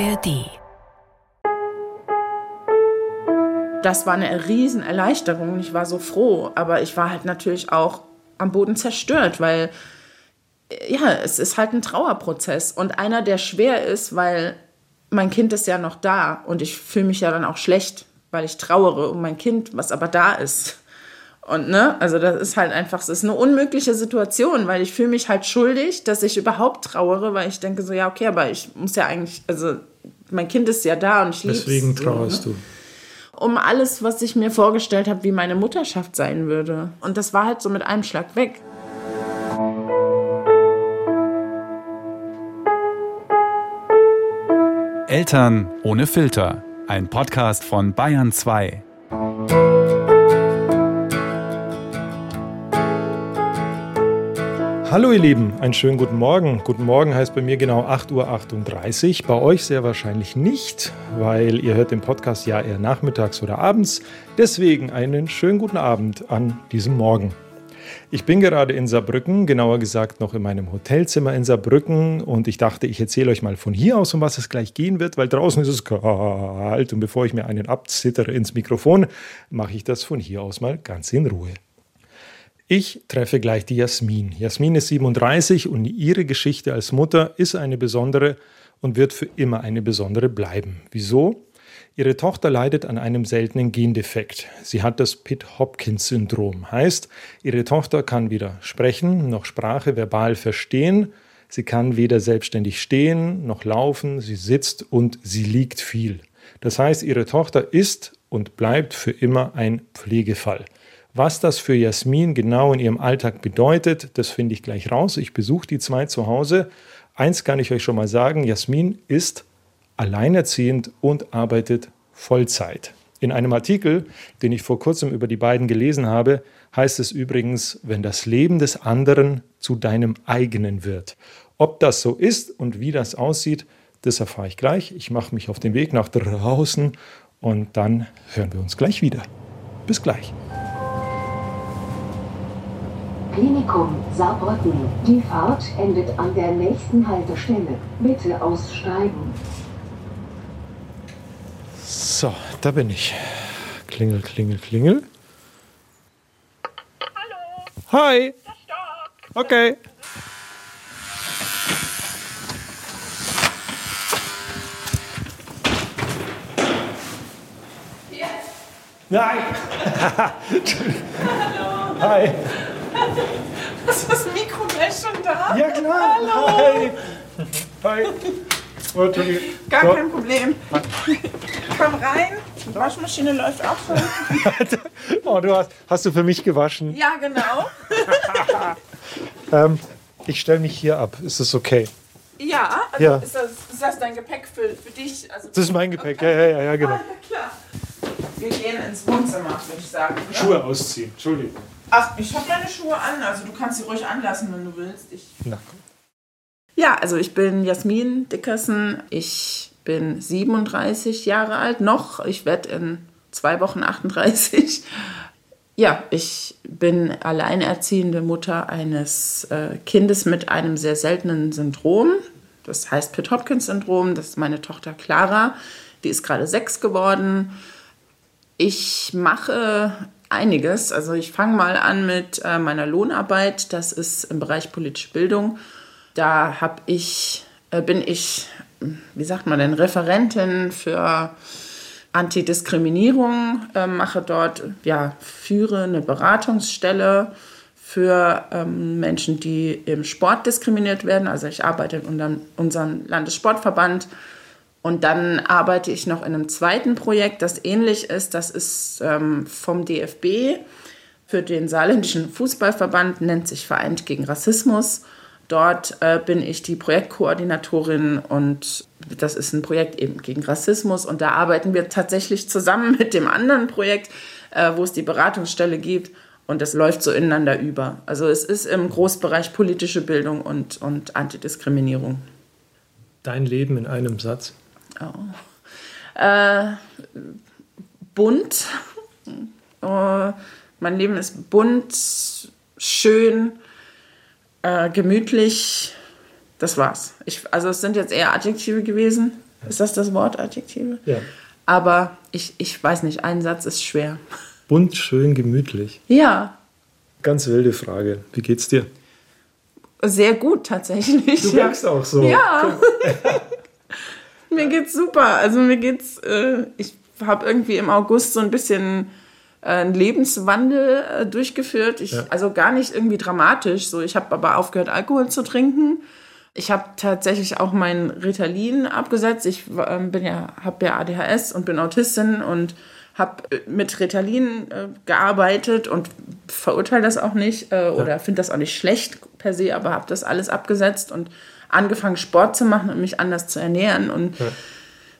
ARD. Das war eine Riesenerleichterung. Ich war so froh, aber ich war halt natürlich auch am Boden zerstört, weil ja, es ist halt ein Trauerprozess und einer, der schwer ist, weil mein Kind ist ja noch da und ich fühle mich ja dann auch schlecht, weil ich trauere um mein Kind, was aber da ist. Und ne, also das ist halt einfach, es ist eine unmögliche Situation, weil ich fühle mich halt schuldig, dass ich überhaupt trauere, weil ich denke so, ja, okay, aber ich muss ja eigentlich, also mein Kind ist ja da und ich liebe Deswegen trauerst so, ne? du. Um alles, was ich mir vorgestellt habe, wie meine Mutterschaft sein würde. Und das war halt so mit einem Schlag weg. Eltern ohne Filter. Ein Podcast von Bayern 2. Hallo ihr Lieben, einen schönen guten Morgen. Guten Morgen heißt bei mir genau 8.38 Uhr, bei euch sehr wahrscheinlich nicht, weil ihr hört den Podcast ja eher nachmittags oder abends. Deswegen einen schönen guten Abend an diesem Morgen. Ich bin gerade in Saarbrücken, genauer gesagt noch in meinem Hotelzimmer in Saarbrücken und ich dachte, ich erzähle euch mal von hier aus, um was es gleich gehen wird, weil draußen ist es kalt und bevor ich mir einen abzittere ins Mikrofon, mache ich das von hier aus mal ganz in Ruhe. Ich treffe gleich die Jasmin. Jasmin ist 37 und ihre Geschichte als Mutter ist eine besondere und wird für immer eine besondere bleiben. Wieso? Ihre Tochter leidet an einem seltenen Gendefekt. Sie hat das Pitt-Hopkins-Syndrom. Heißt, ihre Tochter kann weder sprechen noch Sprache verbal verstehen. Sie kann weder selbstständig stehen noch laufen. Sie sitzt und sie liegt viel. Das heißt, ihre Tochter ist und bleibt für immer ein Pflegefall. Was das für Jasmin genau in ihrem Alltag bedeutet, das finde ich gleich raus. Ich besuche die zwei zu Hause. Eins kann ich euch schon mal sagen, Jasmin ist alleinerziehend und arbeitet Vollzeit. In einem Artikel, den ich vor kurzem über die beiden gelesen habe, heißt es übrigens, wenn das Leben des anderen zu deinem eigenen wird. Ob das so ist und wie das aussieht, das erfahre ich gleich. Ich mache mich auf den Weg nach draußen und dann hören wir uns gleich wieder. Bis gleich. Klinikum Saarbrücken. Die Fahrt endet an der nächsten Haltestelle. Bitte aussteigen. So, da bin ich. Klingel, klingel, klingel. Hallo. Hi. Okay. Nein. Hallo. Hi. Ist das Mikro gleich schon da? Ja klar. Hallo. Hi. Hi. Oh. Gar So. kein Problem. Komm rein. Die Waschmaschine läuft auch schon. Oh, du hast, hast du für mich gewaschen? Ja, genau. Ähm, ich stelle mich hier ab. Ist das okay? Ja, also Ja. Ist, das, ist das dein Gepäck für, für dich? Also Das ist mein Gepäck. Ja, ja, ja, ja genau. Ah, klar. Wir gehen ins Wohnzimmer, würde ich sagen. oder? Schuhe ausziehen. Entschuldigung. Ach, ich habe meine Schuhe an, also du kannst sie ruhig anlassen, wenn du willst. Ich Na, Ja, also ich bin Jasmin Dickerson. Ich bin 37 Jahre alt noch. Ich werde in zwei Wochen 38. Ja, ich bin alleinerziehende Mutter eines äh, Kindes mit einem sehr seltenen Syndrom. Das heißt Pitt-Hopkins-Syndrom. Das ist meine Tochter Clara. Die ist gerade sechs geworden. Ich mache einiges. Also ich fange mal an mit äh, meiner Lohnarbeit. Das ist im Bereich politische Bildung. Da hab ich, äh, bin ich, wie sagt man denn, Referentin für Antidiskriminierung, äh, mache dort, ja, führe eine Beratungsstelle für ähm, Menschen, die im Sport diskriminiert werden. Also ich arbeite in unserem, unserem Landessportverband und dann arbeite ich noch in einem zweiten Projekt, das ähnlich ist. Das ist ähm, vom DFB für den saarländischen Fußballverband, nennt sich Vereint gegen Rassismus. Dort äh, bin ich die Projektkoordinatorin und das ist ein Projekt eben gegen Rassismus. Und da arbeiten wir tatsächlich zusammen mit dem anderen Projekt, äh, wo es die Beratungsstelle gibt. Und das läuft so ineinander über. Also es ist im Großbereich politische Bildung und, und Antidiskriminierung. Dein Leben in einem Satz. Äh, bunt. Äh, mein Leben ist bunt, schön, äh, gemütlich. Das war's. Ich, also es sind jetzt eher Adjektive gewesen. Ist das das Wort Adjektive? Ja. Aber ich, ich weiß nicht, ein Satz ist schwer. Bunt, schön, gemütlich. Ja, Ganz wilde Frage. Wie geht's dir? sehr gut tatsächlich. Du ja. wirkst auch so. Ja. mir geht's super. Also mir geht's, äh, ich habe irgendwie im August so ein bisschen äh, einen Lebenswandel äh, durchgeführt. Ich, Ja. Also gar nicht irgendwie dramatisch. So, ich habe aber aufgehört, Alkohol zu trinken. Ich habe tatsächlich auch mein Ritalin abgesetzt. Ich ähm, bin ja, habe ja ADHS und bin Autistin und habe mit Ritalin äh, gearbeitet und verurteile das auch nicht äh, oder finde das auch nicht schlecht per se, aber habe das alles abgesetzt und angefangen Sport zu machen und mich anders zu ernähren und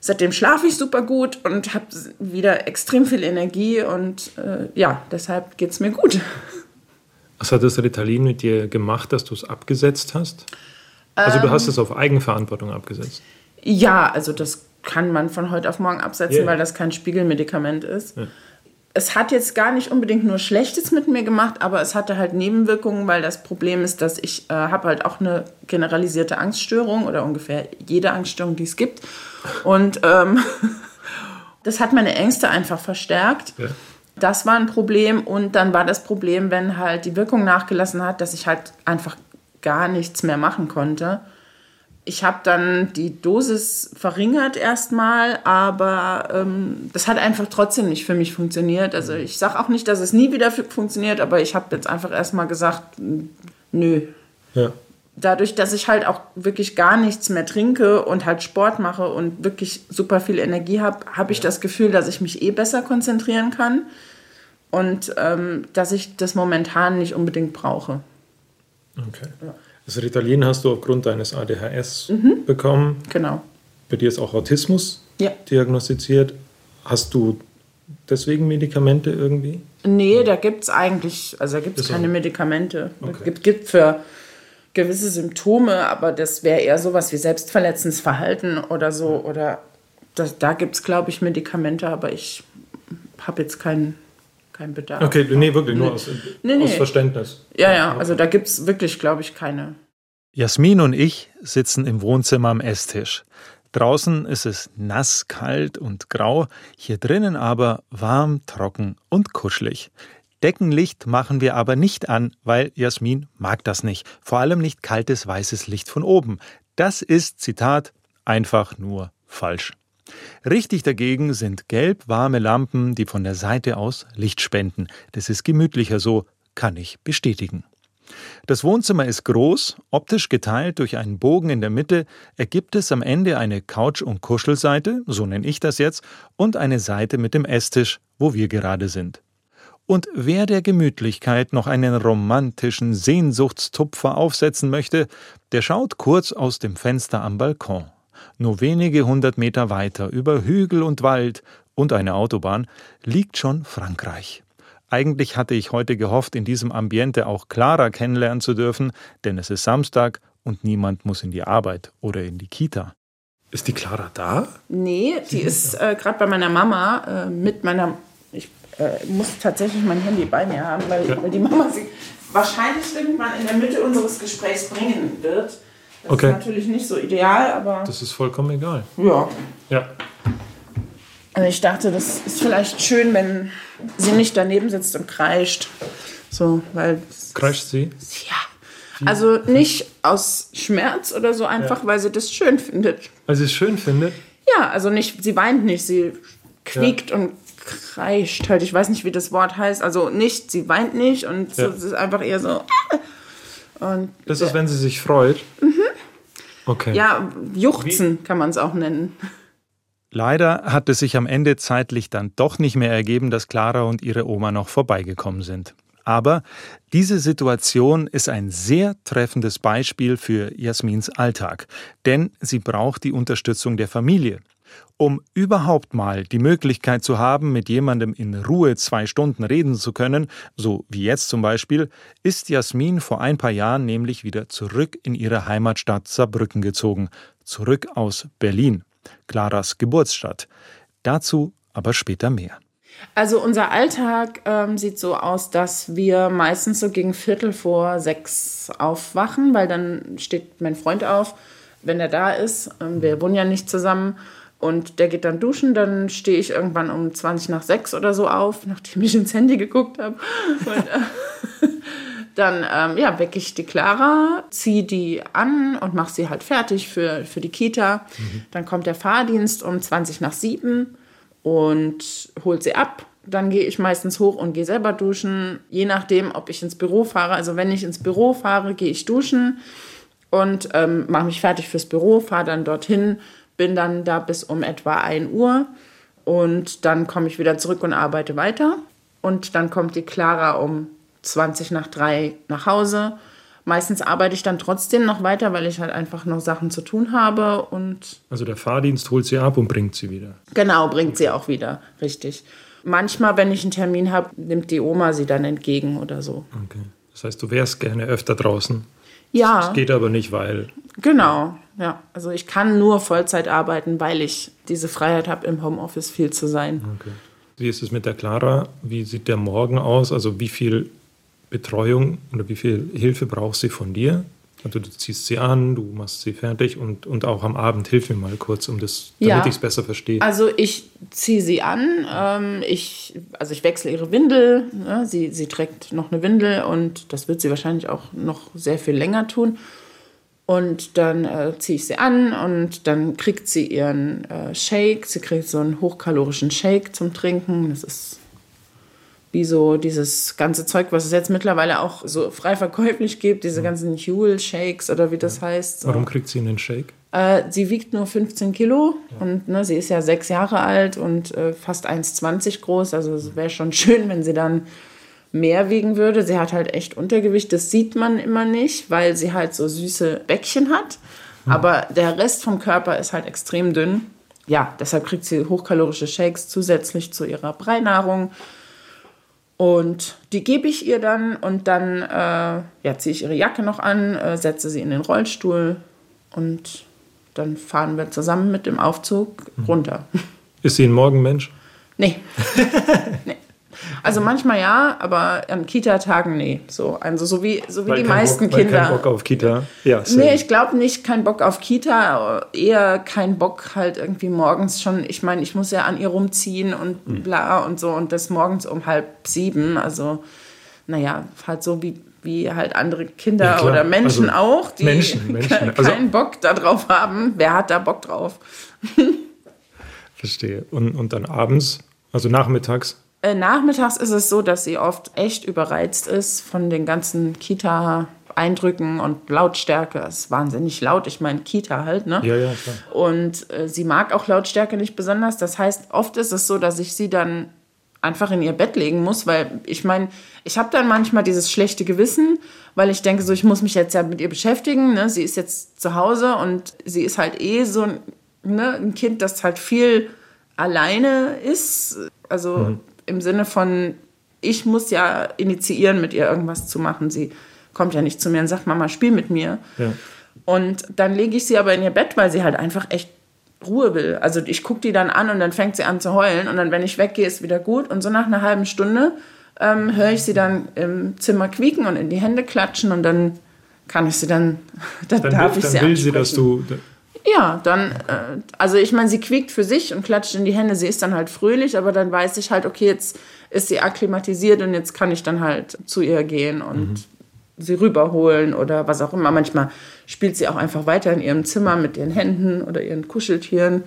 seitdem schlafe ich super gut und habe wieder extrem viel Energie und äh, ja, deshalb geht es mir gut. Was hat das Ritalin mit dir gemacht, dass du es abgesetzt hast? Also du hast es auf Eigenverantwortung abgesetzt. Ja, also das kann man von heute auf morgen absetzen, Ja. weil das kein Spiegelmedikament ist. Es hat jetzt gar nicht unbedingt nur Schlechtes mit mir gemacht, aber es hatte halt Nebenwirkungen, weil das Problem ist, dass ich äh, habe halt auch eine generalisierte Angststörung oder ungefähr jede Angststörung, die es gibt. Und ähm, das hat meine Ängste einfach verstärkt. Ja. Das war ein Problem und dann war das Problem, wenn halt die Wirkung nachgelassen hat, dass ich halt einfach gar nichts mehr machen konnte. Ich habe dann die Dosis verringert erstmal, aber ähm, das hat einfach trotzdem nicht für mich funktioniert. Also ich sage auch nicht, dass es nie wieder fu- funktioniert, aber ich habe jetzt einfach erstmal gesagt, n- nö. Ja. Dadurch, dass ich halt auch wirklich gar nichts mehr trinke und halt Sport mache und wirklich super viel Energie habe, habe ich das Gefühl, dass ich mich eh besser konzentrieren kann und ähm, dass ich das momentan nicht unbedingt brauche. Okay. Das Ritalin hast du aufgrund deines ADHS bekommen. Genau. Bei dir ist auch Autismus Ja. diagnostiziert. Hast du deswegen Medikamente irgendwie? Nee, da gibt es eigentlich, also da gibt es keine Medikamente. Okay. Es gibt, gibt für gewisse Symptome, aber das wäre eher sowas wie selbstverletzendes Verhalten oder so. Oder das, da gibt es, glaube ich, Medikamente, aber ich habe jetzt keinen keinen Bedarf. Okay, nee, wirklich, nur aus, Nee, nee. aus Verständnis. Ja, ja, also da gibt es wirklich, glaube ich, keine. Jasmin und ich sitzen im Wohnzimmer am Esstisch. Draußen ist es nass, kalt und grau, hier drinnen aber warm, trocken und kuschelig. Deckenlicht machen wir aber nicht an, weil Jasmin mag das nicht. Vor allem nicht kaltes weißes Licht von oben. Das ist, Zitat, einfach nur falsch. Richtig dagegen sind gelb warme Lampen, die von der Seite aus Licht spenden. Das ist gemütlicher so, kann ich bestätigen. Das Wohnzimmer ist groß, optisch geteilt durch einen Bogen in der Mitte, ergibt es am Ende eine Couch- und Kuschelseite, so nenne ich das jetzt, und eine Seite mit dem Esstisch, wo wir gerade sind. Und wer der Gemütlichkeit noch einen romantischen Sehnsuchtstupfer aufsetzen möchte, der schaut kurz aus dem Fenster am Balkon. Nur wenige hundert Meter weiter, über Hügel und Wald und eine Autobahn, liegt schon Frankreich. Eigentlich hatte ich heute gehofft, in diesem Ambiente auch Clara kennenlernen zu dürfen, denn es ist Samstag und niemand muss in die Arbeit oder in die Kita. Ist die Clara da? Nee, die ist äh, gerade bei meiner Mama äh, mit meiner. Ich äh, muss tatsächlich mein Handy bei mir haben, weil, weil die Mama sie wahrscheinlich irgendwann in der Mitte unseres Gesprächs bringen wird. Das Okay. ist natürlich nicht so ideal, aber Das ist vollkommen egal. ja. Ja. Also ich dachte, das ist vielleicht schön, wenn sie nicht daneben sitzt und kreischt. So, weil. Kreischt sie? Ja. Also nicht aus Schmerz oder so, einfach weil sie das schön findet. Weil sie es schön findet? Ja, also nicht, sie weint nicht, sie quiekt und kreischt halt. Ich weiß nicht, wie das Wort heißt. Also nicht, sie weint nicht und so, Ja. es ist einfach eher so. Und Das ist, wenn sie sich freut? Okay. ja, juchzen kann man es auch nennen. Leider hat es sich am Ende zeitlich dann doch nicht mehr ergeben, dass Clara und ihre Oma noch vorbeigekommen sind. Aber diese Situation ist ein sehr treffendes Beispiel für Jasmins Alltag, denn sie braucht die Unterstützung der Familie. Um überhaupt mal die Möglichkeit zu haben, mit jemandem in Ruhe zwei Stunden reden zu können, so wie jetzt zum Beispiel, ist Jasmin vor ein paar Jahren nämlich wieder zurück in ihre Heimatstadt Saarbrücken gezogen, zurück aus Berlin, Claras Geburtsstadt. Dazu aber später mehr. Also unser Alltag ähm, sieht so aus, dass wir meistens so gegen Viertel vor sechs aufwachen, weil dann steht mein Freund auf, wenn er da ist. Ähm, wir wohnen ja nicht zusammen. Und der geht dann duschen, dann stehe ich irgendwann um 20 nach 6 oder so auf, nachdem ich ins Handy geguckt habe. Und, äh, dann ähm, ja, wecke ich die Clara, ziehe die an und mache sie halt fertig für, für die Kita. Mhm. Dann kommt der Fahrdienst um 20 nach 7 und holt sie ab. Dann gehe ich meistens hoch und gehe selber duschen, je nachdem, ob ich ins Büro fahre. Also wenn ich ins Büro fahre, gehe ich duschen und ähm, mache mich fertig fürs Büro, fahre dann dorthin, bin dann da bis um etwa 1 Uhr und dann komme ich wieder zurück und arbeite weiter. Und dann kommt die Clara um 20 nach 3 nach Hause. Meistens arbeite ich dann trotzdem noch weiter, weil ich halt einfach noch Sachen zu tun habe und also der Fahrdienst holt sie ab und bringt sie wieder. Genau, bringt sie auch wieder, richtig. Manchmal, wenn ich einen Termin habe, nimmt die Oma sie dann entgegen oder so. Okay. Das heißt, du wärst gerne öfter draußen. Ja. Das geht aber nicht, weil Genau, ja. Also ich kann nur Vollzeit arbeiten, weil ich diese Freiheit habe, im Homeoffice viel zu sein. Okay. Wie ist es mit der Clara? Wie sieht der Morgen aus? Also wie viel Betreuung oder wie viel Hilfe braucht sie von dir? Also du ziehst sie an, du machst sie fertig und, und auch am Abend hilf mir mal kurz, um das, damit Ja. ich es besser verstehe. Also ich ziehe sie an, ähm, ich, also ich wechsle ihre Windel, ne? sie, sie trägt noch eine Windel und das wird sie wahrscheinlich auch noch sehr viel länger tun. Und dann äh, ziehe ich sie an und dann kriegt sie ihren äh, Shake. Sie kriegt so einen hochkalorischen Shake zum Trinken. Das ist wie so dieses ganze Zeug, was es jetzt mittlerweile auch so frei verkäuflich gibt, diese ganzen Huel-Shakes oder wie das heißt. So. Warum kriegt sie einen Shake? Äh, sie wiegt nur 15 Kilo und ne, sie ist ja sechs Jahre alt und äh, fast 1,20 groß. Also es wäre schon schön, wenn sie dann mehr wiegen würde. Sie hat halt echt Untergewicht. Das sieht man immer nicht, weil sie halt so süße Bäckchen hat. Aber der Rest vom Körper ist halt extrem dünn. Ja, deshalb kriegt sie hochkalorische Shakes zusätzlich zu ihrer Breinahrung. Und die gebe ich ihr dann und dann äh, ja, ziehe ich ihre Jacke noch an, äh, setze sie in den Rollstuhl und dann fahren wir zusammen mit dem Aufzug runter. Ist sie ein Morgenmensch? Nee. nee. Also manchmal ja, aber an Kita-Tagen nee. So, also so wie, so wie Weil die meisten Bock, Kinder. Kein Bock auf Kita. Ja, same. Nee, ich glaube nicht, kein Bock auf Kita, eher kein Bock halt irgendwie morgens schon. Ich meine, ich muss ja an ihr rumziehen und Hm. bla und so und das morgens um halb sieben. Also, naja, halt so wie, wie halt andere Kinder Ja, oder Menschen Also, auch, die Menschen, Menschen. Also- keinen Bock darauf haben. Wer hat da Bock drauf? Verstehe. Und, und dann abends, also nachmittags, nachmittags ist es so, dass sie oft echt überreizt ist von den ganzen Kita-Eindrücken und Lautstärke. Es ist wahnsinnig laut. Ich meine, Kita halt, ne? ja, ja, klar. Und äh, sie mag auch Lautstärke nicht besonders. Das heißt, oft ist es so, dass ich sie dann einfach in ihr Bett legen muss, weil ich meine, ich habe dann manchmal dieses schlechte Gewissen, weil ich denke, so ich muss mich jetzt ja mit ihr beschäftigen. Ne? Sie ist jetzt zu Hause und sie ist halt eh so ein, ne, ein Kind, das halt viel alleine ist. Also im Sinne von, ich muss ja initiieren, mit ihr irgendwas zu machen. Sie kommt ja nicht zu mir und sagt, Mama, spiel mit mir. Ja. Und dann lege ich sie aber in ihr Bett, weil sie halt einfach echt Ruhe will. Also ich gucke die dann an und dann fängt sie an zu heulen. Und dann, wenn ich weggehe, ist wieder gut. Und so nach einer halben Stunde ähm, höre ich sie dann im Zimmer quieken und in die Hände klatschen. Und dann kann ich sie dann, dann, Dann, darf will, ich dann sie will sie, dass ansprechen. du. Ja, dann, äh, also ich meine, sie quiekt für sich und klatscht in die Hände. Sie ist dann halt fröhlich, aber dann weiß ich halt, okay, jetzt ist sie akklimatisiert und jetzt kann ich dann halt zu ihr gehen und sie rüberholen oder was auch immer. Manchmal spielt sie auch einfach weiter in ihrem Zimmer mit ihren Händen oder ihren Kuscheltieren.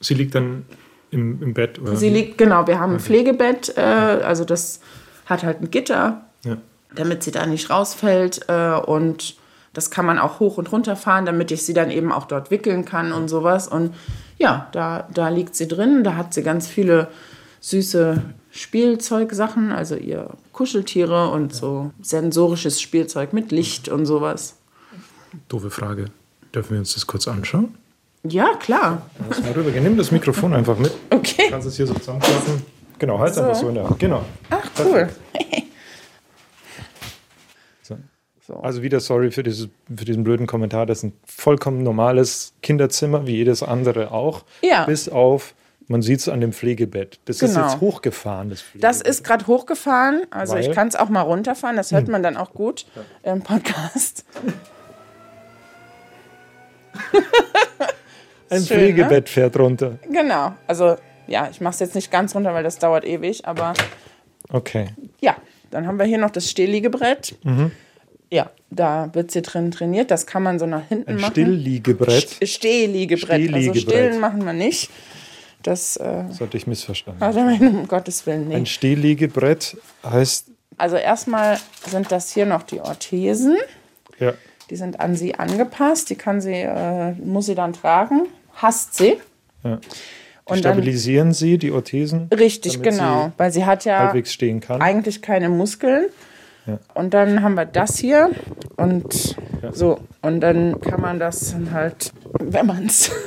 Sie liegt dann im, im Bett. Oder? Sie liegt, genau, wir haben ein Pflegebett, äh, also das hat halt ein Gitter, Ja. damit sie da nicht rausfällt. Äh, und das kann man auch hoch und runter fahren, damit ich sie dann eben auch dort wickeln kann und sowas. Und ja, da, da liegt sie drin. Da hat sie ganz viele süße Spielzeugsachen, also ihr Kuscheltiere und so sensorisches Spielzeug mit Licht und sowas. Doofe Frage. Dürfen wir uns das kurz anschauen? Ja, klar. Lass mal rüber. Nimm das Mikrofon einfach mit. Okay. Kannst es hier so zusammenklappen. Genau, halt So. einfach so in der Hand. Genau. Ach, cool. So. So. Also wieder sorry für, dieses, für diesen blöden Kommentar. Das ist ein vollkommen normales Kinderzimmer, wie jedes andere auch. Ja. Bis auf, man sieht es an dem Pflegebett. Das ist Genau. jetzt hochgefahren, das Pflegebett. Das ist gerade hochgefahren. Also Weil? Hm. ich kann es auch mal runterfahren. Das hört man dann auch gut im Podcast. Ein Schön, Pflegebett fährt runter. Genau. Also ja, ich mache es jetzt nicht ganz runter, weil das dauert ewig, aber Okay. ja, dann haben wir hier noch das Stehliegebrett. Mhm. Ja, da wird sie drin trainiert. Das kann man so nach hinten Ein machen. Stillliegebrett. St- Stehliegebrett. Also Stehliegebrett. stillen machen wir nicht. Das äh, Das hatte ich missverstanden. also um Gottes Willen Ein nicht. Stillliegebrett heißt, Also erstmal sind das hier noch die Orthesen. ja, Die sind an sie angepasst. Die kann sie, äh, muss sie dann tragen. Hasst sie. ja. Und dann, stabilisieren sie die Orthesen. richtig, genau. sie Weil sie hat ja halbwegs stehen kann. eigentlich keine Muskeln. Ja. Und dann haben wir das hier und so. Und dann kann man das dann halt, wenn man es.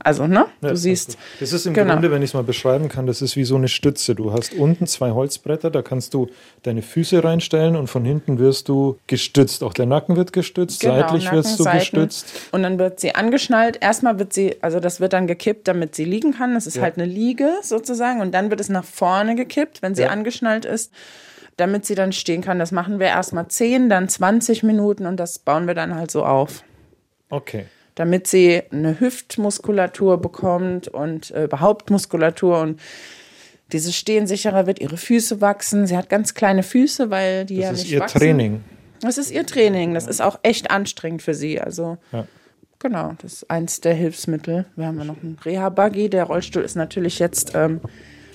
Also, ne? Ja, du siehst. Das ist im Genau. Grunde, wenn ich es mal beschreiben kann, das ist wie so eine Stütze. Du hast unten zwei Holzbretter, da kannst du deine Füße reinstellen und von hinten wirst du gestützt. Auch der Nacken wird gestützt, Genau, seitlich Nacken, wirst du Seiten. gestützt. Und dann wird sie angeschnallt. Erstmal wird sie, also das wird dann gekippt, damit sie liegen kann. Das ist Ja. halt eine Liege sozusagen. Und dann wird es nach vorne gekippt, wenn sie Ja. angeschnallt ist, damit sie dann stehen kann. Das machen wir erstmal 10, dann 20 Minuten und das bauen wir dann halt so auf. Okay. Damit sie eine Hüftmuskulatur bekommt und äh, überhaupt Muskulatur und dieses Stehen sicherer wird, ihre Füße wachsen. Sie hat ganz kleine Füße, weil die Das ja ist nicht ihr wachsen. Training. Das ist ihr Training. Das ist auch echt anstrengend für sie. Also Ja. genau, das ist eins der Hilfsmittel. Wir haben ja noch einen Reha-Buggy. Der Rollstuhl ist natürlich jetzt ähm,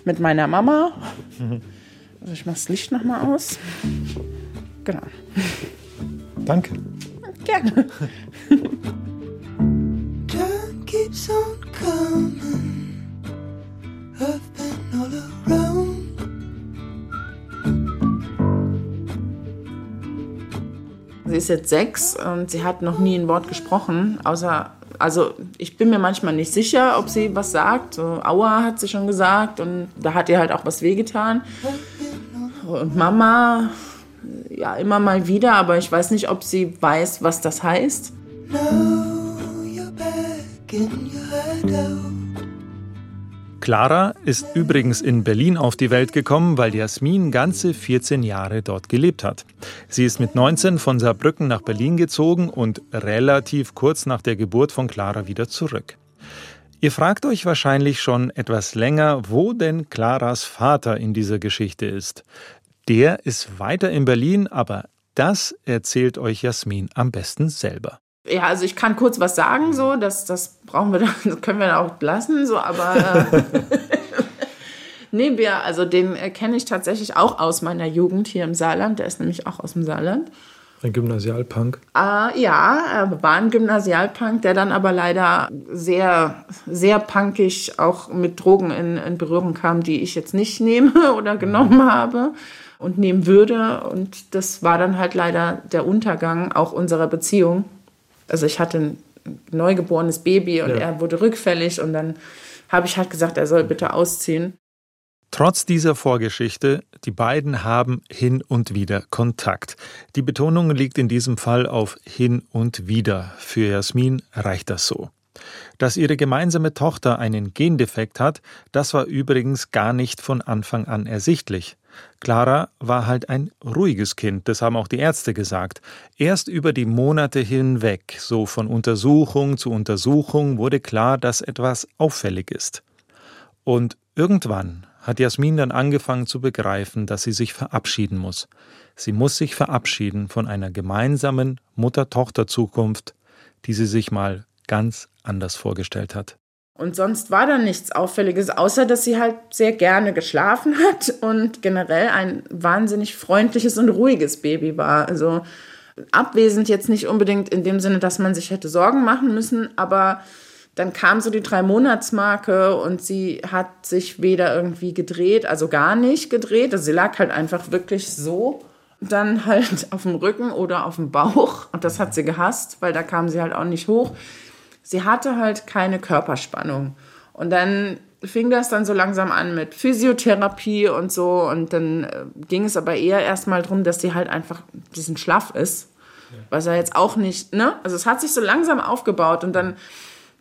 mit meiner Mama. Also ich mache das Licht noch mal aus. Genau. Danke. Gerne. Time keeps on coming. I've been all around. Sie ist jetzt sechs und sie hat noch nie ein Wort gesprochen, außer, also ich bin mir manchmal nicht sicher, ob sie was sagt. So, Aua hat sie schon gesagt und da hat ihr halt auch was wehgetan. Und Mama, ja, immer mal wieder, aber ich weiß nicht, ob sie weiß, was das heißt. Clara ist übrigens in Berlin auf die Welt gekommen, weil Jasmin ganze 14 Jahre dort gelebt hat. Sie ist mit 19 von Saarbrücken nach Berlin gezogen und relativ kurz nach der Geburt von Clara wieder zurück. Ihr fragt euch wahrscheinlich schon etwas länger, wo denn Claras Vater in dieser Geschichte ist. Der ist weiter in Berlin, aber das erzählt euch Jasmin am besten selber. Ja, also ich kann kurz was sagen, so, das, das brauchen wir dann, das können wir dann auch lassen, so, aber äh, nee, wir, also den äh, kenne ich tatsächlich auch aus meiner Jugend hier im Saarland, der ist nämlich auch aus dem Saarland. Ein Gymnasialpunk. Äh, ja, er war ein Gymnasialpunk, der dann aber leider sehr, sehr punkig auch mit Drogen in, in Berührung kam, die ich jetzt nicht nehme oder genommen habe und nehmen würde. Und das war dann halt leider der Untergang auch unserer Beziehung. Also ich hatte ein neugeborenes Baby und Ja. er wurde rückfällig und dann habe ich halt gesagt, er soll bitte ausziehen. Trotz dieser Vorgeschichte, die beiden haben hin und wieder Kontakt. Die Betonung liegt in diesem Fall auf hin und wieder. Für Jasmin reicht das so. Dass ihre gemeinsame Tochter einen Gendefekt hat, das war übrigens gar nicht von Anfang an ersichtlich. Clara war halt ein ruhiges Kind, das haben auch die Ärzte gesagt. Erst über die Monate hinweg, so von Untersuchung zu Untersuchung, wurde klar, dass etwas auffällig ist. Und irgendwann hat Jasmin dann angefangen zu begreifen, dass sie sich verabschieden muss. Sie muss sich verabschieden von einer gemeinsamen Mutter-Tochter-Zukunft, die sie sich mal ganz anders vorgestellt hat. Und sonst war da nichts Auffälliges, außer dass sie halt sehr gerne geschlafen hat und generell ein wahnsinnig freundliches und ruhiges Baby war. Also abwesend jetzt nicht unbedingt in dem Sinne, dass man sich hätte Sorgen machen müssen, aber dann kam so die Drei-Monats-Marke und sie hat sich weder irgendwie gedreht, also gar nicht gedreht. Also sie lag halt einfach wirklich so, dann halt auf dem Rücken oder auf dem Bauch. Und das hat sie gehasst, weil da kam sie halt auch nicht hoch. Sie hatte halt keine Körperspannung. Und dann fing das dann so langsam an mit Physiotherapie und so. Und dann äh, ging es aber eher erstmal darum, dass sie halt einfach ein bisschen schlaff ist. Was er jetzt auch nicht, ne? Also es hat sich so langsam aufgebaut und dann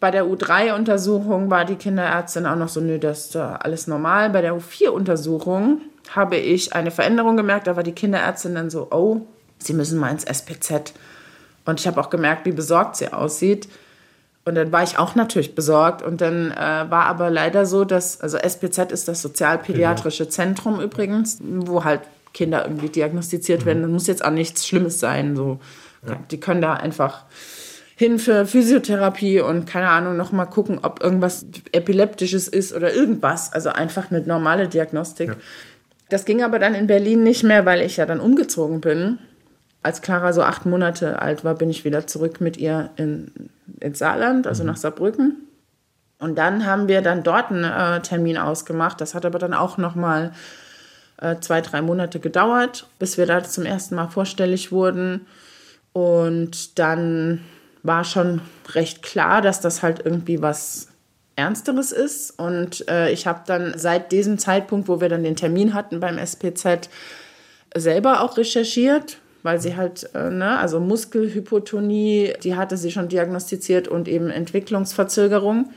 bei der U3-Untersuchung war die Kinderärztin auch noch so, nö, das ist alles normal. Bei der U4-Untersuchung habe ich eine Veränderung gemerkt, da war die Kinderärztin dann so, oh, Sie müssen mal ins SPZ. Und ich habe auch gemerkt, wie besorgt sie aussieht. Und dann war ich auch natürlich besorgt. Und dann äh, war aber leider so, dass, also SPZ ist das Sozialpädiatrische Zentrum übrigens, wo halt Kinder irgendwie diagnostiziert werden. Das muss jetzt auch nichts Schlimmes sein. So. Die können da einfach hin für Physiotherapie und keine Ahnung, nochmal gucken, ob irgendwas Epileptisches ist oder irgendwas. Also einfach eine normale Diagnostik. Das ging aber dann in Berlin nicht mehr, weil ich ja dann umgezogen bin. Als Clara so acht Monate alt war, bin ich wieder zurück mit ihr in, ins Saarland, also nach Saarbrücken. Und dann haben wir dann dort einen äh, Termin ausgemacht. Das hat aber dann auch noch mal äh, zwei, drei Monate gedauert, bis wir da zum ersten Mal vorstellig wurden. Und dann war schon recht klar, dass das halt irgendwie was Ernsteres ist. Und äh, ich habe dann seit diesem Zeitpunkt, wo wir dann den Termin hatten beim SPZ, selber auch recherchiert, weil sie halt, äh, ne, also Muskelhypotonie, die hatte sie schon diagnostiziert und eben Entwicklungsverzögerung.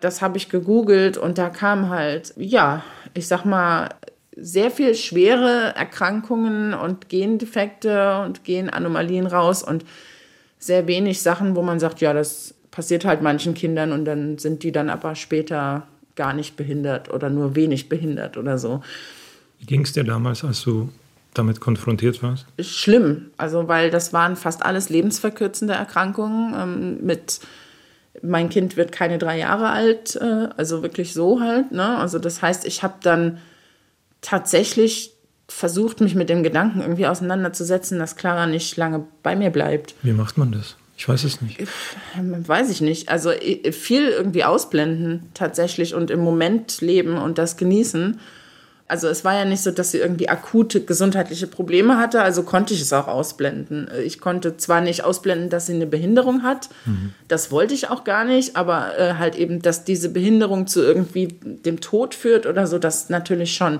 Das habe ich gegoogelt und da kam halt, ja, ich sag mal, sehr viel schwere Erkrankungen und Gendefekte und Genanomalien raus und sehr wenig Sachen, wo man sagt, ja, das passiert halt manchen Kindern und dann sind die dann aber später gar nicht behindert oder nur wenig behindert oder so. Wie ging es dir damals, als du damit konfrontiert warst? Schlimm, also weil das waren fast alles lebensverkürzende Erkrankungen ähm, mit mein Kind wird keine drei Jahre alt, äh, also wirklich so halt. Ne? Also das heißt, ich habe dann tatsächlich versucht, mich mit dem Gedanken irgendwie auseinanderzusetzen, dass Clara nicht lange bei mir bleibt. Wie macht man das? Ich weiß es nicht. Weiß ich nicht. Also viel irgendwie ausblenden tatsächlich und im Moment leben und das genießen. Also es war ja nicht so, dass sie irgendwie akute gesundheitliche Probleme hatte, also konnte ich es auch ausblenden. Ich konnte zwar nicht ausblenden, dass sie eine Behinderung hat, das wollte ich auch gar nicht, aber äh, halt eben, dass diese Behinderung zu irgendwie dem Tod führt oder so, das natürlich schon.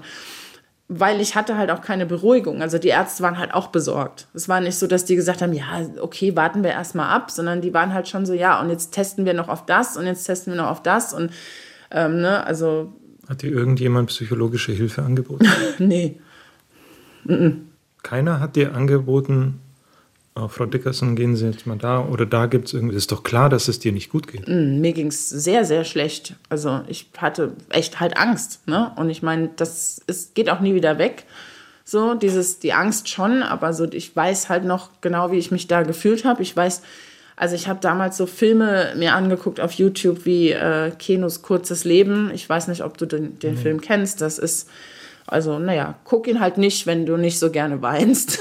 Weil ich hatte halt auch keine Beruhigung. Also die Ärzte waren halt auch besorgt. Es war nicht so, dass die gesagt haben, ja, okay, warten wir erstmal ab, sondern die waren halt schon so, ja, und jetzt testen wir noch auf das und jetzt testen wir noch auf das und ähm, ne, also Hat dir irgendjemand psychologische Hilfe angeboten? nee. Keiner hat dir angeboten, oh, Frau Dickerson, gehen Sie jetzt mal da oder da gibt es irgendwie. Ist doch klar, dass es dir nicht gut geht. mir ging es sehr, sehr schlecht. Also ich hatte echt halt Angst. Ne? Und ich meine, das ist, geht auch nie wieder weg. So, dieses, die Angst schon, aber so, ich weiß halt noch genau, wie ich mich da gefühlt habe. Ich weiß, also ich habe damals so Filme mir angeguckt auf YouTube wie äh, Kenos kurzes Leben. Ich weiß nicht, ob du den, den Film kennst. Das ist, also, naja, guck ihn halt nicht, wenn du nicht so gerne weinst.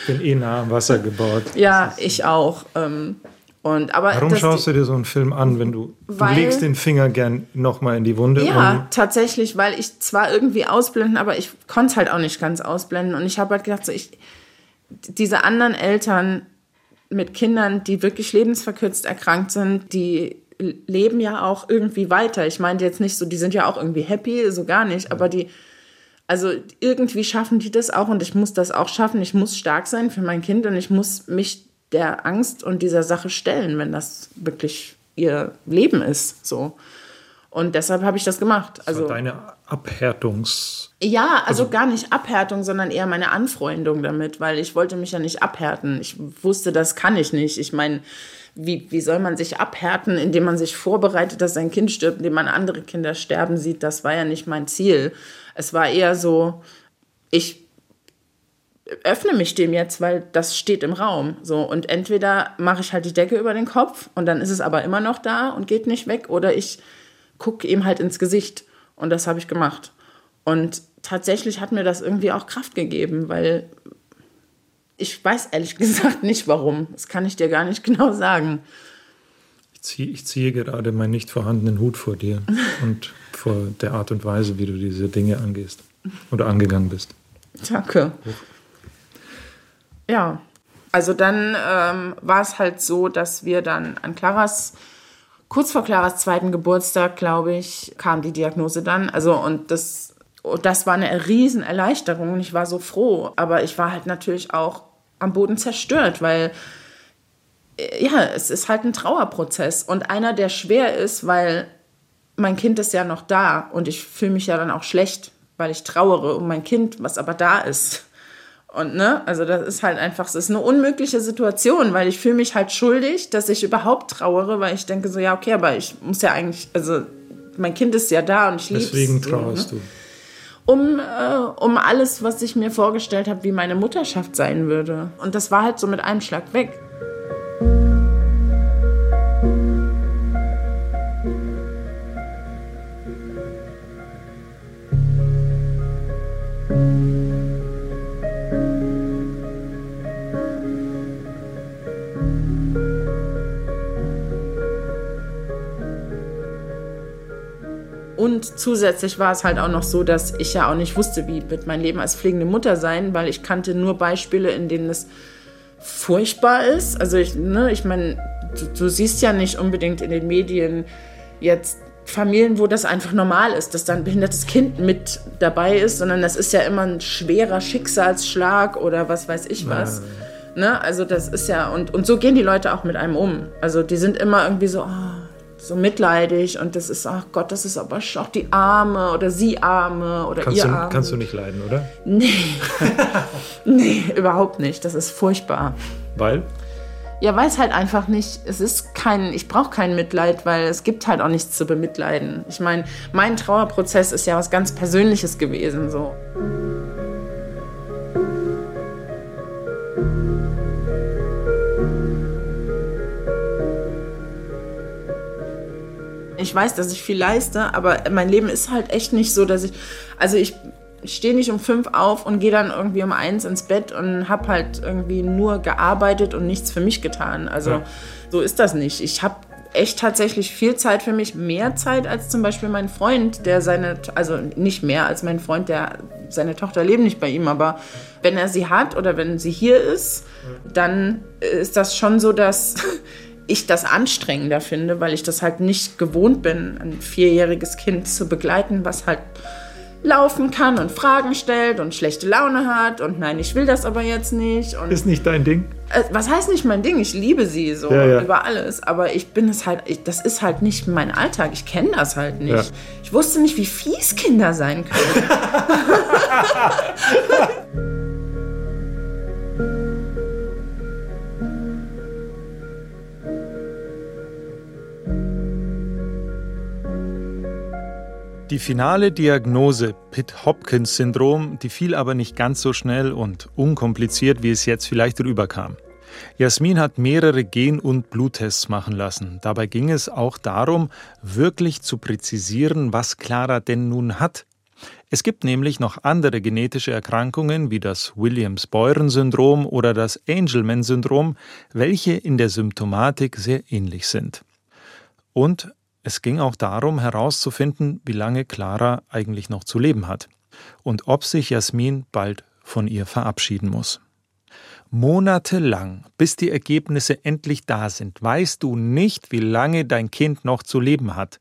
Ich bin eh nah am Wasser gebaut. ja, ich auch. Ähm, und, aber Warum schaust du dir so einen Film an, wenn du, du Weil- legst den Finger gern nochmal in die Wunde? Ja, tatsächlich, weil ich zwar irgendwie ausblenden, aber ich konnte es halt auch nicht ganz ausblenden. Und ich habe halt gedacht, so ich, diese anderen Eltern mit Kindern, die wirklich lebensverkürzt erkrankt sind, die leben ja auch irgendwie weiter. Ich meinte jetzt nicht so, die sind ja auch irgendwie happy, so gar nicht, aber die, also irgendwie schaffen die das auch und ich muss das auch schaffen. Ich muss stark sein für mein Kind und ich muss mich der Angst und dieser Sache stellen, wenn das wirklich ihr Leben ist, so. Und deshalb habe ich das gemacht. Also Also deine Abhärtungs... ja, also, gar nicht Abhärtung, sondern eher meine Anfreundung damit, weil ich wollte mich ja nicht abhärten. Ich wusste, das kann ich nicht. Ich meine, wie, wie soll man sich abhärten, indem man sich vorbereitet, dass sein Kind stirbt, indem man andere Kinder sterben sieht? Das war ja nicht mein Ziel. Es war eher so, ich öffne mich dem jetzt, weil das steht im Raum. So und entweder mache ich halt die Decke über den Kopf und dann ist es aber immer noch da und geht nicht weg, oder ich gucke ihm halt ins Gesicht und das habe ich gemacht. Und tatsächlich hat mir das irgendwie auch Kraft gegeben, weil ich weiß ehrlich gesagt nicht warum. Das kann ich dir gar nicht genau sagen. Ich ziehe, ich ziehe gerade meinen nicht vorhandenen Hut vor dir und vor der Art und Weise, wie du diese Dinge angehst oder angegangen bist. Danke. Ja, also dann ähm, war es halt so, dass wir dann an Claras, kurz vor Claras zweiten Geburtstag, glaube ich, kam die Diagnose dann. Also und das, das war eine riesen Erleichterung und ich war so froh. Aber ich war halt natürlich auch am Boden zerstört, weil äh, ja, es ist halt ein Trauerprozess und einer, der schwer ist, weil mein Kind ist ja noch da und ich fühle mich ja dann auch schlecht, weil ich trauere um mein Kind, was aber da ist. Und ne, also das ist halt einfach, es ist eine unmögliche Situation, weil ich fühle mich halt schuldig, dass ich überhaupt trauere, weil ich denke so, ja, okay, aber ich muss ja eigentlich, also mein Kind ist ja da und ich liebe es. Deswegen so, trauerst ne? du. Um, äh, um alles, was ich mir vorgestellt habe, wie meine Mutterschaft sein würde. Und das war halt so mit einem Schlag weg. Zusätzlich war es halt auch noch so, dass ich ja auch nicht wusste, wie wird mein Leben als pflegende Mutter sein, weil ich kannte nur Beispiele, in denen es furchtbar ist. Also ich, ne, ich meine, du, du siehst ja nicht unbedingt in den Medien jetzt Familien, wo das einfach normal ist, dass da ein behindertes Kind mit dabei ist, sondern das ist ja immer ein schwerer Schicksalsschlag oder was weiß ich was. Ne? Also das ist ja, und, und so gehen die Leute auch mit einem um. Also die sind immer irgendwie so, oh, so mitleidig und das ist, ach Gott, das ist aber auch die Arme oder sie Arme oder Kannst ihr du, Arme. kannst du nicht leiden, oder? Nee. nee, überhaupt nicht. Das ist furchtbar. Weil? Ja, weiß halt einfach nicht, es ist kein, ich brauche kein Mitleid, weil es gibt halt auch nichts zu bemitleiden. Ich meine, mein Trauerprozess ist ja was ganz Persönliches gewesen, so. Ich weiß, dass ich viel leiste, aber mein Leben ist halt echt nicht so, dass ich, also ich stehe nicht um fünf auf und gehe dann irgendwie um eins ins Bett und habe halt irgendwie nur gearbeitet und nichts für mich getan. Also Ja. so ist das nicht. Ich habe echt tatsächlich viel Zeit für mich, mehr Zeit als zum Beispiel mein Freund, der seine, also nicht mehr als mein Freund, der seine Tochter lebt nicht bei ihm, aber wenn er sie hat oder wenn sie hier ist, dann ist das schon so, dass ich das anstrengender finde, weil ich das halt nicht gewohnt bin, ein vierjähriges Kind zu begleiten, was halt laufen kann und Fragen stellt und schlechte Laune hat und nein, ich will das aber jetzt nicht und Ist nicht dein Ding? äh, was heißt nicht mein Ding? Ich liebe sie so Ja, ja. über alles, aber ich bin es halt, ich, das ist halt nicht mein Alltag. Ich kenne das halt nicht. Ja. Ich wusste nicht, wie fies Kinder sein können. Die finale Diagnose Pitt-Hopkins-Syndrom, die fiel aber nicht ganz so schnell und unkompliziert, wie es jetzt vielleicht rüberkam. Jasmin hat mehrere Gen- und Bluttests machen lassen. Dabei ging es auch darum, wirklich zu präzisieren, was Clara denn nun hat. Es gibt nämlich noch andere genetische Erkrankungen wie das Williams-Beuren-Syndrom oder das Angelman-Syndrom, welche in der Symptomatik sehr ähnlich sind. Und es ging auch darum herauszufinden, wie lange Clara eigentlich noch zu leben hat und ob sich Jasmin bald von ihr verabschieden muss. Monatelang, bis die Ergebnisse endlich da sind, weißt du nicht, wie lange dein Kind noch zu leben hat.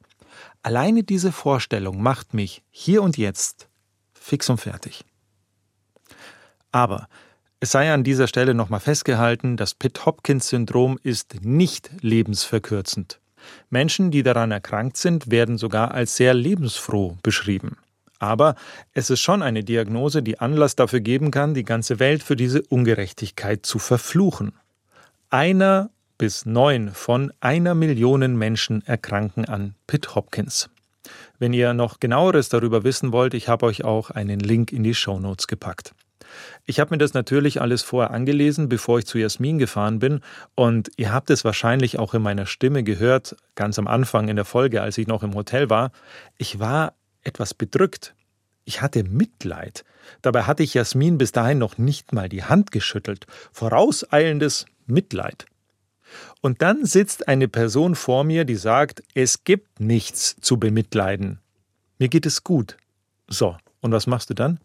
Alleine diese Vorstellung macht mich hier und jetzt fix und fertig. Aber es sei an dieser Stelle nochmal festgehalten, das Pitt-Hopkins-Syndrom ist nicht lebensverkürzend. Menschen, die daran erkrankt sind, werden sogar als sehr lebensfroh beschrieben. Aber es ist schon eine Diagnose, die Anlass dafür geben kann, die ganze Welt für diese Ungerechtigkeit zu verfluchen. Einer bis neun von einer Million Menschen erkranken an Pitt-Hopkins. Wenn ihr noch genaueres darüber wissen wollt, ich habe euch auch einen Link in die Shownotes gepackt. Ich habe mir das natürlich alles vorher angelesen, bevor ich zu Jasmin gefahren bin. Und ihr habt es wahrscheinlich auch in meiner Stimme gehört, ganz am Anfang in der Folge, als ich noch im Hotel war. Ich war etwas bedrückt. Ich hatte Mitleid. Dabei hatte ich Jasmin bis dahin noch nicht mal die Hand geschüttelt. Vorauseilendes Mitleid. Und dann sitzt eine Person vor mir, die sagt, es gibt nichts zu bemitleiden. Mir geht es gut. So, und was machst du dann?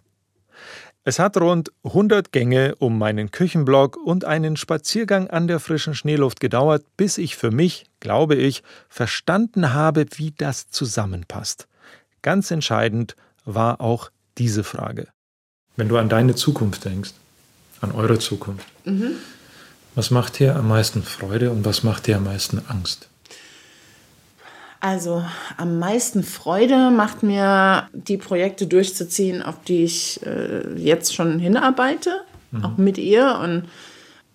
Es hat rund 100 Gänge um meinen Küchenblock und einen Spaziergang an der frischen Schneeluft gedauert, bis ich für mich, glaube ich, verstanden habe, wie das zusammenpasst. Ganz entscheidend war auch diese Frage. Wenn du an deine Zukunft denkst, an eure Zukunft, was macht dir am meisten Freude und was macht dir am meisten Angst? Also am meisten Freude macht mir die Projekte durchzuziehen, auf die ich äh, jetzt schon hinarbeite. auch mit ihr und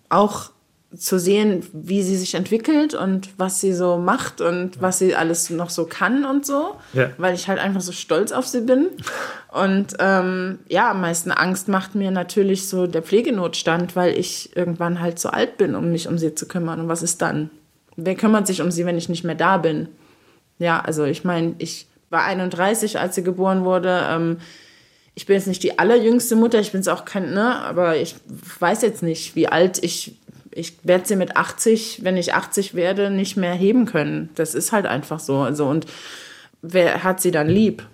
auch zu sehen, wie sie sich entwickelt und was sie so macht und was sie alles noch so kann und so, Ja. weil ich halt einfach so stolz auf sie bin. Und ähm, ja, am meisten Angst macht mir natürlich so der Pflegenotstand, weil ich irgendwann halt zu alt bin, um mich um sie zu kümmern. Und was ist dann? Wer kümmert sich um sie, wenn ich nicht mehr da bin? Ja, also ich meine, ich war 31, als sie geboren wurde. Ähm, ich bin jetzt nicht die allerjüngste Mutter, ich bin es auch kein, ne, aber ich weiß jetzt nicht, wie alt ich, ich werde sie mit 80, wenn ich 80 werde, nicht mehr heben können. Das ist halt einfach so. Also, und wer hat sie dann lieb?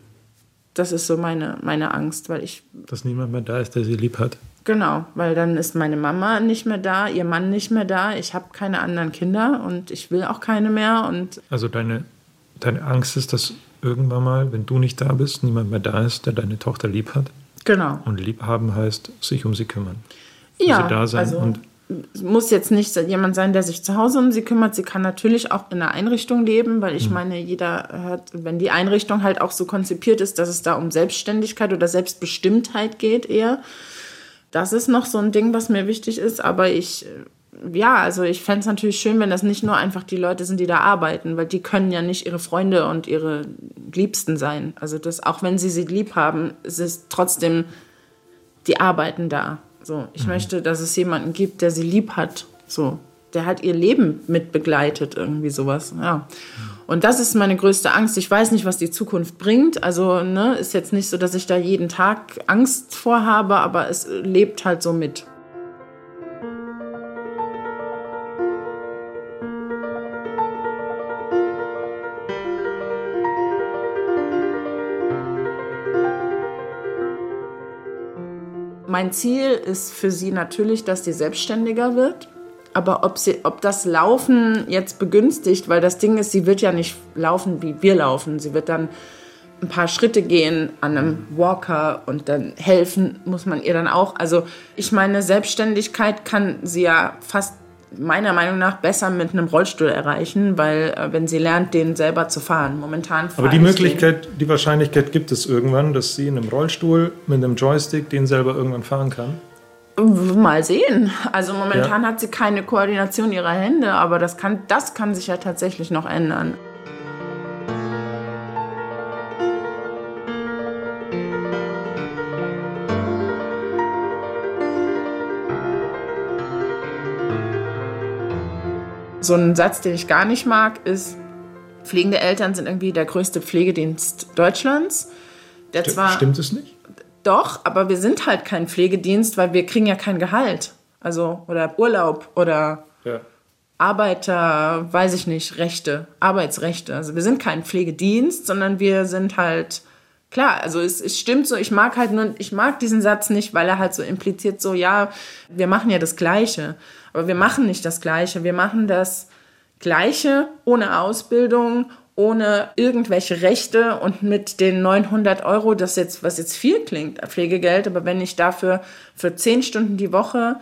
Das ist so meine, meine Angst, weil ich, Dass niemand mehr da ist, der sie lieb hat. genau, weil dann ist meine Mama nicht mehr da, ihr Mann nicht mehr da, ich habe keine anderen Kinder und ich will auch keine mehr und Also deine, deine Angst ist, dass irgendwann mal, wenn du nicht da bist, niemand mehr da ist, der deine Tochter lieb hat. genau. Und lieb haben heißt, sich um sie kümmern. Ja, sie da sein also und- es muss jetzt nicht jemand sein, der sich zu Hause um sie kümmert. Sie kann natürlich auch in einer Einrichtung leben, weil ich Mhm. meine, jeder hat, wenn die Einrichtung halt auch so konzipiert ist, dass es da um Selbstständigkeit oder Selbstbestimmtheit geht eher. Das ist noch so ein Ding, was mir wichtig ist, aber ich, ja, also ich fände es natürlich schön, wenn das nicht nur einfach die Leute sind, die da arbeiten, weil die können ja nicht ihre Freunde und ihre Liebsten sein. Also das, auch wenn sie sie lieb haben, es ist trotzdem die arbeiten da. So, ich möchte, dass es jemanden gibt, der sie lieb hat. So, der hat ihr Leben mit begleitet, irgendwie sowas. Ja. Und das ist meine größte Angst. Ich weiß nicht, was die Zukunft bringt. Also, ne, ist jetzt nicht so, dass ich da jeden Tag Angst vorhabe, aber es lebt halt so mit. Mein Ziel ist für sie natürlich, dass sie selbstständiger wird. Aber ob, sie, ob das Laufen jetzt begünstigt, weil das Ding ist, sie wird ja nicht laufen, wie wir laufen. Sie wird dann ein paar Schritte gehen an einem Walker und dann helfen muss man ihr dann auch. Also ich meine, Selbstständigkeit kann sie ja fast meiner Meinung nach besser mit einem Rollstuhl erreichen, weil äh, wenn sie lernt, den selber zu fahren. Momentan Aber die ich Möglichkeit, die Wahrscheinlichkeit gibt es irgendwann, dass sie in einem Rollstuhl mit einem Joystick den selber irgendwann fahren kann. den mal sehen. Also momentan Ja. hat sie keine Koordination ihrer Hände, aber das kann, das kann sich ja tatsächlich noch ändern. So ein Satz, den ich gar nicht mag, ist, pflegende Eltern sind irgendwie der größte Pflegedienst Deutschlands. Der zwar Stimmt es nicht? doch, aber wir sind halt kein Pflegedienst, weil wir kriegen ja kein Gehalt. Also, oder Urlaub oder Ja. Arbeiter, weiß ich nicht, Rechte, Arbeitsrechte. Also wir sind kein Pflegedienst, sondern wir sind halt, klar, also es, es stimmt so, ich mag halt nur, ich mag diesen Satz nicht, weil er halt so impliziert so, ja, wir machen ja das Gleiche. Aber wir machen nicht das Gleiche. Wir machen das Gleiche ohne Ausbildung, ohne irgendwelche Rechte und mit den 900 Euro, das jetzt, was jetzt viel klingt, Pflegegeld, aber wenn ich dafür für 10 Stunden die Woche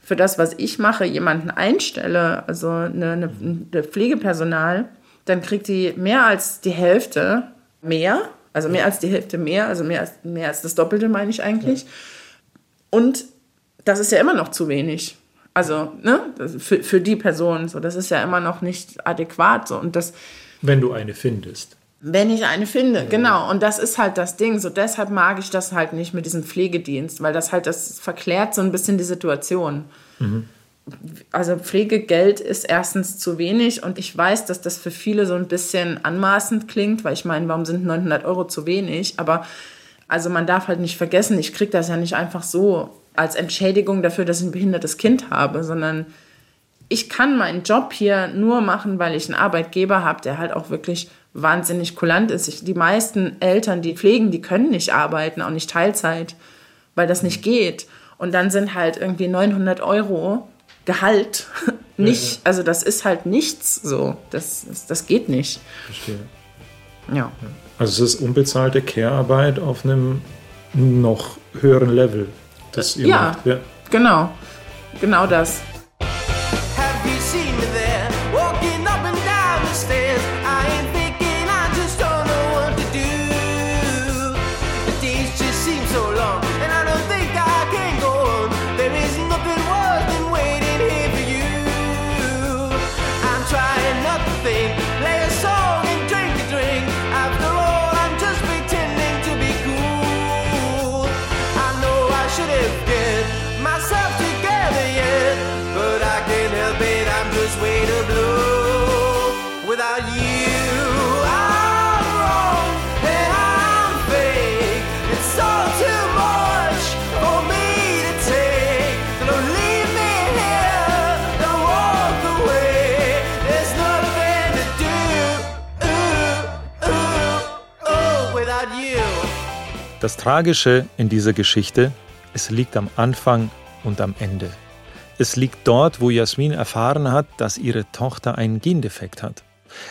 für das, was ich mache, jemanden einstelle, also eine, eine, eine Pflegepersonal, dann kriegt die mehr als die Hälfte mehr, also mehr als die Hälfte mehr, also mehr als, mehr als das Doppelte meine ich eigentlich. Und das ist ja immer noch zu wenig. Also, ne, für, für die Person, so, das ist ja immer noch nicht adäquat, so, und das, Wenn du eine findest. wenn ich eine finde, genau. Und das ist halt das Ding. So deshalb mag ich das halt nicht mit diesem Pflegedienst, weil das halt, das verklärt so ein bisschen die Situation. Also Pflegegeld ist erstens zu wenig und ich weiß, dass das für viele so ein bisschen anmaßend klingt, weil ich meine, warum sind 900 Euro zu wenig? Aber also man darf halt nicht vergessen, ich kriege das ja nicht einfach so als Entschädigung dafür, dass ich ein behindertes Kind habe, sondern ich kann meinen Job hier nur machen, weil ich einen Arbeitgeber habe, der halt auch wirklich wahnsinnig kulant ist. Ich, die meisten Eltern, die pflegen, die können nicht arbeiten, auch nicht Teilzeit, weil das nicht geht. Und dann sind halt irgendwie 900 Euro Gehalt nicht, also das ist halt nichts so. Das, das, das geht nicht. Verstehe. Ja. Also es ist unbezahlte Care-Arbeit auf einem noch höheren Level, das ihr Ja. macht. Ja. Genau. Genau das. Das Tragische in dieser Geschichte, es liegt am Anfang und am Ende. Es liegt dort, wo Jasmin erfahren hat, dass ihre Tochter einen Gendefekt hat.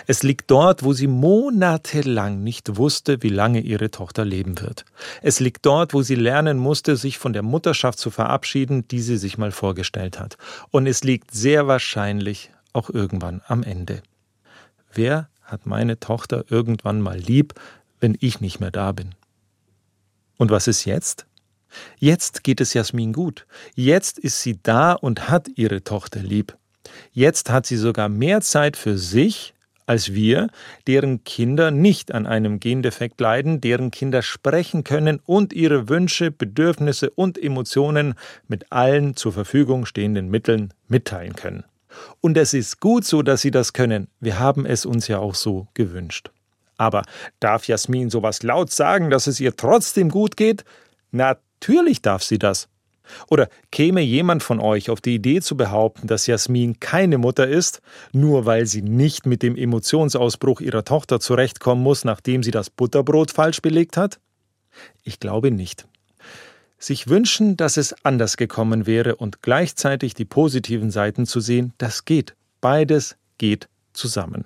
Es liegt dort, wo sie monatelang nicht wusste, wie lange ihre Tochter leben wird. Es liegt dort, wo sie lernen musste, sich von der Mutterschaft zu verabschieden, die sie sich mal vorgestellt hat. Und es liegt sehr wahrscheinlich auch irgendwann am Ende. Wer hat meine Tochter irgendwann mal lieb, wenn ich nicht mehr da bin? Und was ist jetzt? Jetzt geht es Jasmin gut. Jetzt ist sie da und hat ihre Tochter lieb. Jetzt hat sie sogar mehr Zeit für sich als wir, deren Kinder nicht an einem Gendefekt leiden, deren Kinder sprechen können und ihre Wünsche, Bedürfnisse und Emotionen mit allen zur Verfügung stehenden Mitteln mitteilen können. Und es ist gut so, dass sie das können. Wir haben es uns ja auch so gewünscht. Aber darf Jasmin sowas laut sagen, dass es ihr trotzdem gut geht? Natürlich darf sie das. Oder käme jemand von euch auf die Idee zu behaupten, dass Jasmin keine Mutter ist, nur weil sie nicht mit dem Emotionsausbruch ihrer Tochter zurechtkommen muss, nachdem sie das Butterbrot falsch belegt hat? Ich glaube nicht. Sich wünschen, dass es anders gekommen wäre und gleichzeitig die positiven Seiten zu sehen, das geht. Beides geht zusammen.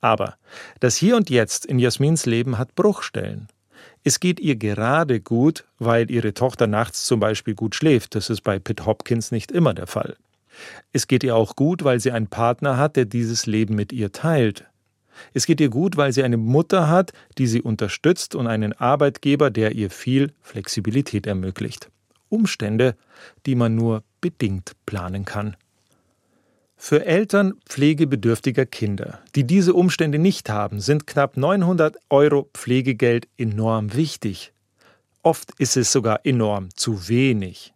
Aber das Hier und Jetzt in Jasmins Leben hat Bruchstellen. Es geht ihr gerade gut, weil ihre Tochter nachts zum Beispiel gut schläft. Das ist bei Pitt Hopkins nicht immer der Fall. Es geht ihr auch gut, weil sie einen Partner hat, der dieses Leben mit ihr teilt. Es geht ihr gut, weil sie eine Mutter hat, die sie unterstützt und einen Arbeitgeber, der ihr viel Flexibilität ermöglicht. Umstände, die man nur bedingt planen kann. Für Eltern pflegebedürftiger Kinder, die diese Umstände nicht haben, sind knapp 900 Euro Pflegegeld enorm wichtig. Oft ist es sogar enorm zu wenig.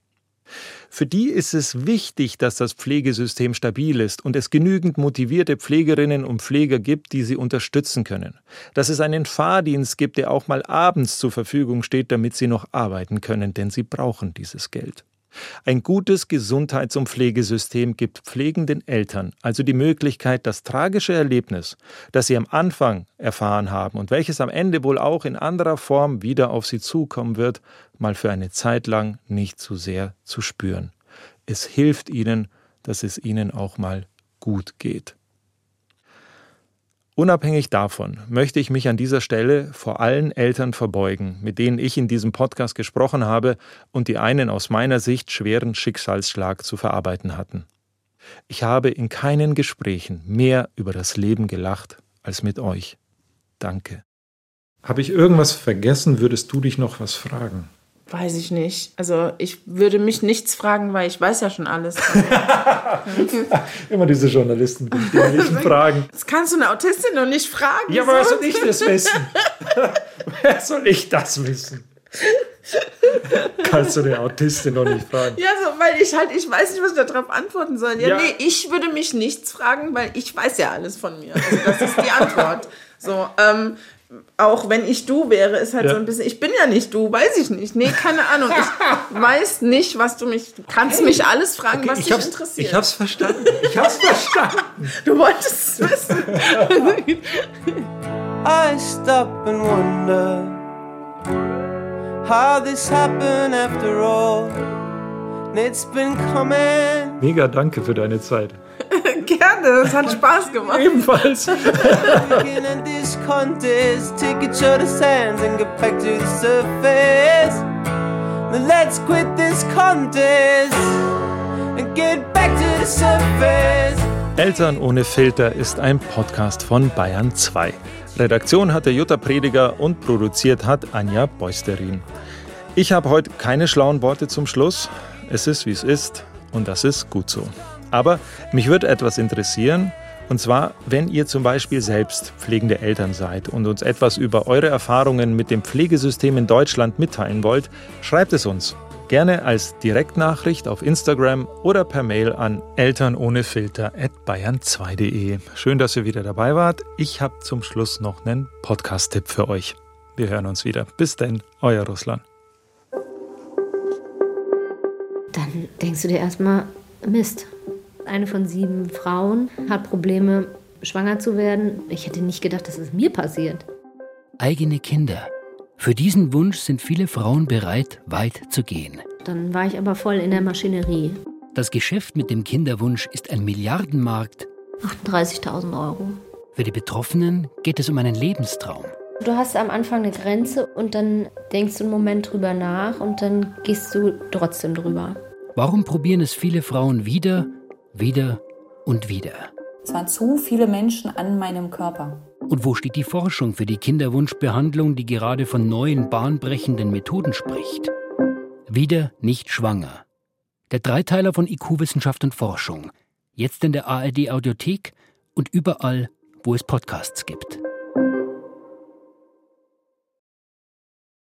Für die ist es wichtig, dass das Pflegesystem stabil ist und es genügend motivierte Pflegerinnen und Pfleger gibt, die sie unterstützen können. Dass es einen Fahrdienst gibt, der auch mal abends zur Verfügung steht, damit sie noch arbeiten können, denn sie brauchen dieses Geld. Ein gutes Gesundheits- und Pflegesystem gibt pflegenden Eltern also die Möglichkeit, das tragische Erlebnis, das sie am Anfang erfahren haben und welches am Ende wohl auch in anderer Form wieder auf sie zukommen wird, mal für eine Zeit lang nicht zu sehr zu spüren. Es hilft ihnen, dass es ihnen auch mal gut geht. Unabhängig davon möchte ich mich an dieser Stelle vor allen Eltern verbeugen, mit denen ich in diesem Podcast gesprochen habe und die einen aus meiner Sicht schweren Schicksalsschlag zu verarbeiten hatten. Ich habe in keinen Gesprächen mehr über das Leben gelacht als mit euch. Danke. Habe ich irgendwas vergessen? Würdest du dich noch was fragen? Weiß ich nicht. Also ich würde mich nichts fragen, weil ich weiß ja schon alles. Immer diese Journalisten, die dämlichen Fragen. Das kannst du eine Autistin noch nicht fragen. Ja, aber wer soll ich das wissen? wer soll ich das wissen? Kannst du eine Autistin noch nicht fragen? Ja, so, weil ich halt, ich weiß nicht, was ich darauf antworten soll. Ja, Ja. nee, ich würde mich nichts fragen, weil ich weiß ja alles von mir. Also das ist die Antwort. So, ähm, auch wenn ich du wäre, ist halt Ja. so ein bisschen, ich bin ja nicht du, weiß ich nicht. Nee, keine Ahnung. Ich weiß nicht, was du mich, du kannst mich alles fragen, was ich dich interessiert. ich hab's verstanden. Ich hab's verstanden. du wolltest es wissen. I stop and wonder how this happened after all. It's been coming. Mega danke für deine Zeit. Gerne, es hat Spaß gemacht. Ebenfalls. Let's quit this contest and get back to the surface. Eltern ohne Filter ist ein Podcast von Bayern 2. Redaktion hatte Jutta Prediger und produziert hat Anja Beusterin. Ich habe heute keine schlauen Worte zum Schluss. Es ist, wie es ist und das ist gut so. Aber mich würde etwas interessieren, und zwar, wenn ihr zum Beispiel selbst pflegende Eltern seid und uns etwas über eure Erfahrungen mit dem Pflegesystem in Deutschland mitteilen wollt, schreibt es uns. Gerne als Direktnachricht auf Instagram oder per Mail an elternohnefilter.bayern2.de. Schön, dass ihr wieder dabei wart. Ich habe zum Schluss noch einen Podcast-Tipp für euch. Wir hören uns wieder. Bis denn, euer Russland. Dann denkst du dir erstmal, Mist. Eine von sieben Frauen hat Probleme, schwanger zu werden. Ich hätte nicht gedacht, dass es mir passiert. Eigene Kinder. Für diesen Wunsch sind viele Frauen bereit, weit zu gehen. Dann war ich aber voll in der Maschinerie. Das Geschäft mit dem Kinderwunsch ist ein Milliardenmarkt. 38.000 Euro. Für die Betroffenen geht es um einen Lebenstraum. Du hast am Anfang eine Grenze und dann denkst du einen Moment drüber nach und dann gehst du trotzdem drüber. Warum probieren es viele Frauen wieder, wieder und wieder? Es waren zu viele Menschen an meinem Körper. Und wo steht die Forschung für die Kinderwunschbehandlung, die gerade von neuen, bahnbrechenden Methoden spricht? Wieder nicht schwanger. Der Dreiteiler von IQ Wissenschaft und Forschung. Jetzt in der ARD Audiothek und überall, wo es Podcasts gibt.